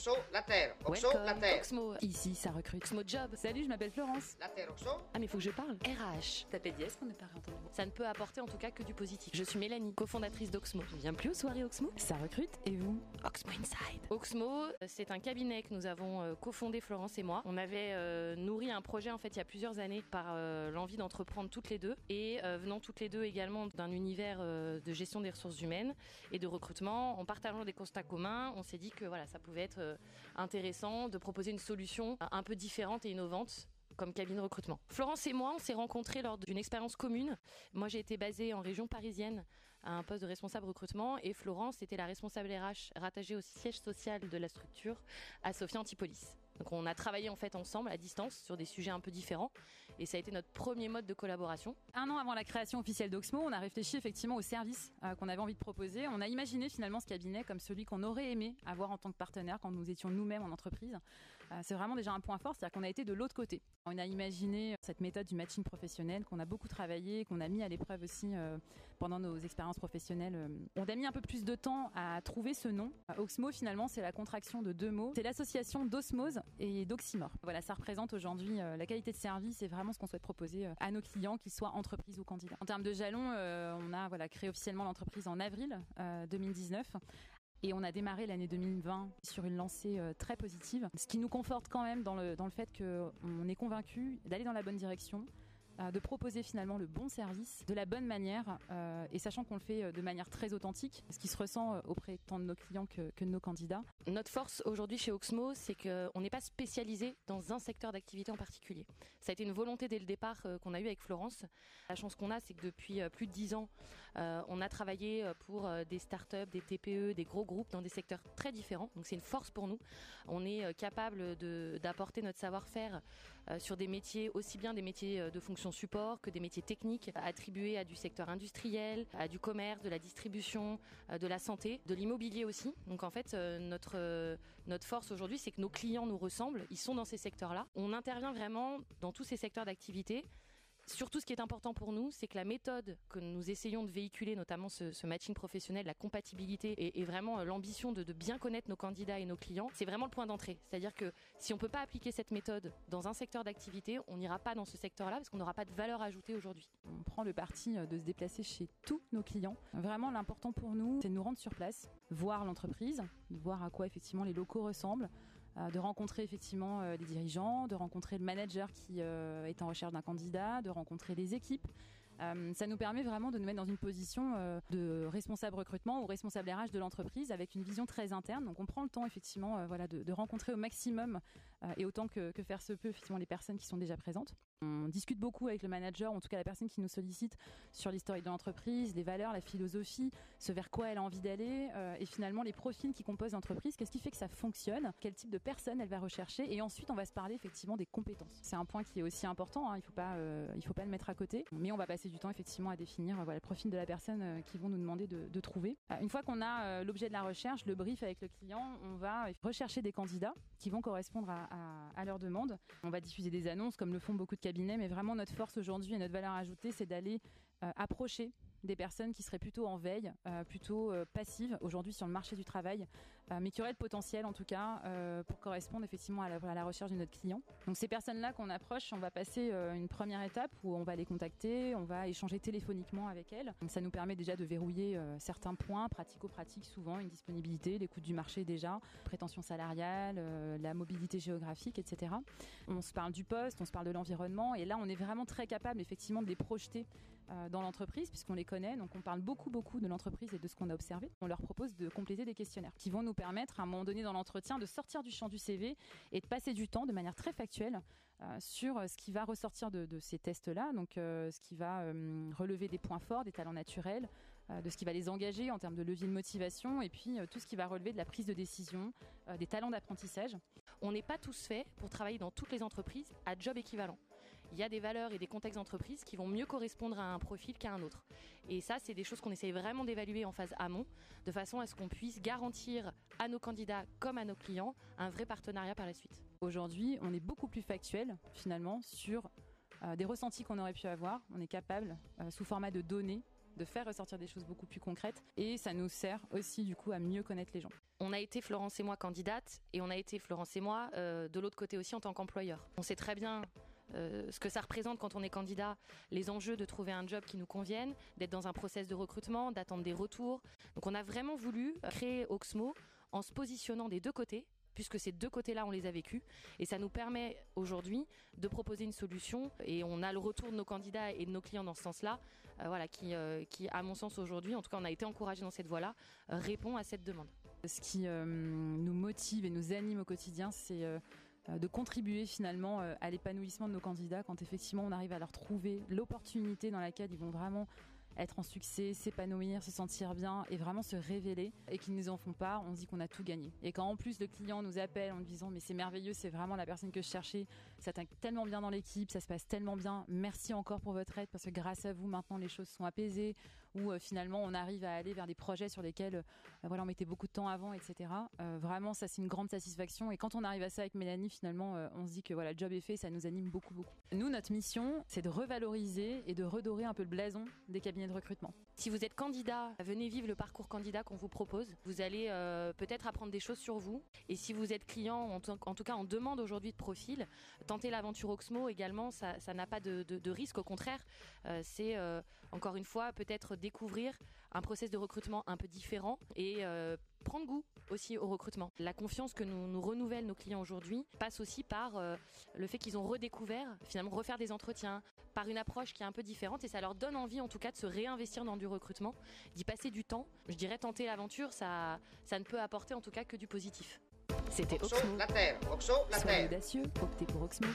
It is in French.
Oxo, la terre. Oxo, Welcome, la terre. Oxmo. Ici, ça recrute. Oxmo Job. Salut, je m'appelle Florence. La terre, Oxo. Ah, mais faut que je parle. RH. Tapez dièse pour ne pas mot. Ça ne peut apporter en tout cas que du positif. Je suis Mélanie, cofondatrice d'Oxmo. Tu viens plus aux soirées Oxmo? Ça recrute et vous? Oxmo Inside. Oxmo, euh, c'est un cabinet que nous avons euh, cofondé Florence et moi. On avait euh, nourri un projet en fait il y a plusieurs années par euh, l'envie d'entreprendre toutes les deux et euh, venant toutes les deux également d'un univers euh, de gestion des ressources humaines et de recrutement. En partageant des constats communs, on s'est dit que voilà, ça pouvait être euh, intéressant de proposer une solution euh, un peu différente et innovante comme cabinet de recrutement. Florence et moi, on s'est rencontrés lors d'une expérience commune. Moi, j'ai été basée en région parisienne à un poste de responsable recrutement et Florence était la responsable RH rattachée au siège social de la structure à Sophia Antipolis. Donc on a travaillé en fait ensemble à distance sur des sujets un peu différents et ça a été notre premier mode de collaboration. Un an avant la création officielle d'Oxmo, on a réfléchi effectivement au service euh, qu'on avait envie de proposer. On a imaginé finalement ce cabinet comme celui qu'on aurait aimé avoir en tant que partenaire quand nous étions nous-mêmes en entreprise. Euh, c'est vraiment déjà un point fort, c'est-à-dire qu'on a été de l'autre côté. On a imaginé cette méthode du matching professionnel qu'on a beaucoup travaillé, qu'on a mis à l'épreuve aussi euh, pendant nos expériences professionnelles. Euh, On a mis un peu plus de temps à trouver ce nom. Euh, Oxmo finalement, c'est la contraction de deux mots. C'est l'association d'osmose et d'oxymore. Voilà, ça représente aujourd'hui euh, la qualité de service et vraiment ce qu'on souhaite proposer euh, à nos clients, qu'ils soient entreprises ou candidats. En termes de jalons, euh, on a créé officiellement l'entreprise en avril euh, 2019 et on a démarré l'année 2020 sur une lancée euh, très positive, ce qui nous conforte quand même dans le, dans le fait qu'on est convaincu d'aller dans la bonne direction, de proposer finalement le bon service de la bonne manière euh, et sachant qu'on le fait euh, de manière très authentique, ce qui se ressent euh, auprès tant de nos clients que, de nos candidats. Notre force aujourd'hui chez Oxmo, c'est qu'on n'est pas spécialisé dans un secteur d'activité en particulier. Ça a été une volonté dès le départ euh, qu'on a eu avec Florence. La chance qu'on a, c'est que depuis euh, plus de dix ans, euh, on a travaillé euh, pour euh, des startups, des TPE, des gros groupes dans des secteurs très différents. Donc c'est une force pour nous. On est euh, capable d'apporter notre savoir-faire euh, sur des métiers, aussi bien des métiers euh, de fonction support que des métiers techniques attribués à du secteur industriel, à du commerce, de la distribution, euh, de la santé, de l'immobilier aussi. Donc en fait, euh, notre, euh, notre force aujourd'hui, c'est que nos clients nous ressemblent, ils sont dans ces secteurs-là. On intervient vraiment dans tous ces secteurs d'activité. Surtout, ce qui est important pour nous, c'est que la méthode que nous essayons de véhiculer, notamment ce, matching professionnel, la compatibilité et, vraiment euh, l'ambition de, bien connaître nos candidats et nos clients, c'est vraiment le point d'entrée. C'est-à-dire que si on peut pas appliquer cette méthode dans un secteur d'activité, on n'ira pas dans ce secteur-là parce qu'on n'aura pas de valeur ajoutée aujourd'hui. On prend le parti euh, de se déplacer chez tous nos clients. Vraiment, l'important pour nous, c'est de nous rendre sur place, voir l'entreprise, voir à quoi effectivement les locaux ressemblent, de rencontrer effectivement euh, les dirigeants, de rencontrer le manager qui euh, est en recherche d'un candidat, de rencontrer les équipes. Euh, ça nous permet vraiment de nous mettre dans une position euh, de responsable recrutement ou responsable RH de l'entreprise avec une vision très interne. Donc on prend le temps effectivement euh, voilà, de, rencontrer au maximum euh, et autant que, que faire se peut effectivement les personnes qui sont déjà présentes. On discute beaucoup avec le manager, en tout cas la personne qui nous sollicite, sur l'historique de l'entreprise, les valeurs, la philosophie, ce vers quoi elle a envie d'aller, euh, et finalement les profils qui composent l'entreprise, qu'est-ce qui fait que ça fonctionne, quel type de personne elle va rechercher, et ensuite on va se parler effectivement des compétences. C'est un point qui est aussi important, hein, il pas, euh, faut pas le mettre à côté, mais on va passer du temps effectivement à définir euh, voilà, le profil de la personne qui vont nous demander de, trouver. Une fois qu'on a l'objet de la recherche, le brief avec le client, on va rechercher des candidats qui vont correspondre à, à, à leurs demandes. On va diffuser des annonces comme le font beaucoup de mais vraiment notre force aujourd'hui et notre valeur ajoutée, c'est d'aller euh, approcher des personnes qui seraient plutôt en veille, euh, plutôt euh, passives aujourd'hui sur le marché du travail, euh, mais qui auraient le potentiel en tout cas pour correspondre effectivement à la, recherche de notre client. Donc ces personnes-là qu'on approche, on va passer une première étape où on va les contacter, on va échanger téléphoniquement avec elles. Donc ça nous permet déjà de verrouiller certains points pratico-pratiques, souvent une disponibilité, l'écoute du marché déjà, prétention salariale, la mobilité géographique, etc. On se parle du poste, on se parle de l'environnement, et là on est vraiment très capable effectivement de les projeter dans l'entreprise puisqu'on les connaît. Donc on parle beaucoup beaucoup de l'entreprise et de ce qu'on a observé. On leur propose de compléter des questionnaires qui vont nous permettre à un moment donné dans l'entretien de sortir du champ du CV et de passer du temps de manière très factuelle euh, sur ce qui va ressortir de, de ces tests-là. Donc euh, ce qui va euh, relever des points forts, des talents naturels, euh, de ce qui va les engager en termes de levier de motivation et puis euh, tout ce qui va relever de la prise de décision, euh, des talents d'apprentissage. On n'est pas tous faits pour travailler dans toutes les entreprises à job équivalent. Il y a des valeurs et des contextes d'entreprise qui vont mieux correspondre à un profil qu'à un autre. Et ça, c'est des choses qu'on essaye vraiment d'évaluer en phase amont, de façon à ce qu'on puisse garantir à nos candidats comme à nos clients un vrai partenariat par la suite. Aujourd'hui, on est beaucoup plus factuel finalement sur euh, des ressentis qu'on aurait pu avoir. On est capable, euh, sous format de données, de faire ressortir des choses beaucoup plus concrètes et ça nous sert aussi du coup à mieux connaître les gens. On a été Florence et moi candidates et on a été Florence et moi de l'autre côté aussi en tant qu'employeur. On sait très bien ce que ça représente quand on est candidat, les enjeux de trouver un job qui nous convienne, d'être dans un process de recrutement, d'attendre des retours. Donc on a vraiment voulu créer Oxmo en se positionnant des deux côtés puisque ces deux côtés-là, on les a vécus. Et ça nous permet aujourd'hui de proposer une solution. Et on a le retour de nos candidats et de nos clients dans ce sens-là, euh, voilà, qui, euh, qui, à mon sens, aujourd'hui, en tout cas, on a été encouragé dans cette voie-là, euh, répond à cette demande. Ce qui nous motive et nous anime au quotidien, c'est de contribuer finalement à l'épanouissement de nos candidats quand effectivement on arrive à leur trouver l'opportunité dans laquelle ils vont vraiment être en succès, s'épanouir, se sentir bien et vraiment se révéler et qu'ils ne nous en font pas, on dit qu'on a tout gagné. Et quand en plus le client nous appelle en disant mais c'est merveilleux, c'est vraiment la personne que je cherchais, ça t'aide tellement bien dans l'équipe, ça se passe tellement bien, merci encore pour votre aide parce que grâce à vous maintenant les choses sont apaisées, où euh, finalement on arrive à aller vers des projets sur lesquels euh, voilà on mettait beaucoup de temps avant, etc. Euh, vraiment ça c'est une grande satisfaction et quand on arrive à ça avec Mélanie finalement on se dit que voilà le job est fait, ça nous anime beaucoup beaucoup. Nous notre mission c'est de revaloriser et de redorer un peu le blason des cabinets de recrutement. Si vous êtes candidat, venez vivre le parcours candidat qu'on vous propose. Vous allez peut-être apprendre des choses sur vous. Et si vous êtes client, en, tout cas en demande aujourd'hui de profil, tenter l'aventure Oxmo également, ça n'a pas de, de, risque. Au contraire, c'est encore une fois peut-être découvrir un process de recrutement un peu différent et euh, prendre goût aussi au recrutement. La confiance que nous, nous renouvellent nos clients aujourd'hui passe aussi par euh, le fait qu'ils ont redécouvert, finalement refaire des entretiens, par une approche qui est un peu différente et ça leur donne envie en tout cas de se réinvestir dans du recrutement, d'y passer du temps. Je dirais tenter l'aventure, ça, ça ne peut apporter en tout cas que du positif. C'était Oxmo. La terre, Oxo, la Soyez audacieux, optez pour Oxmo.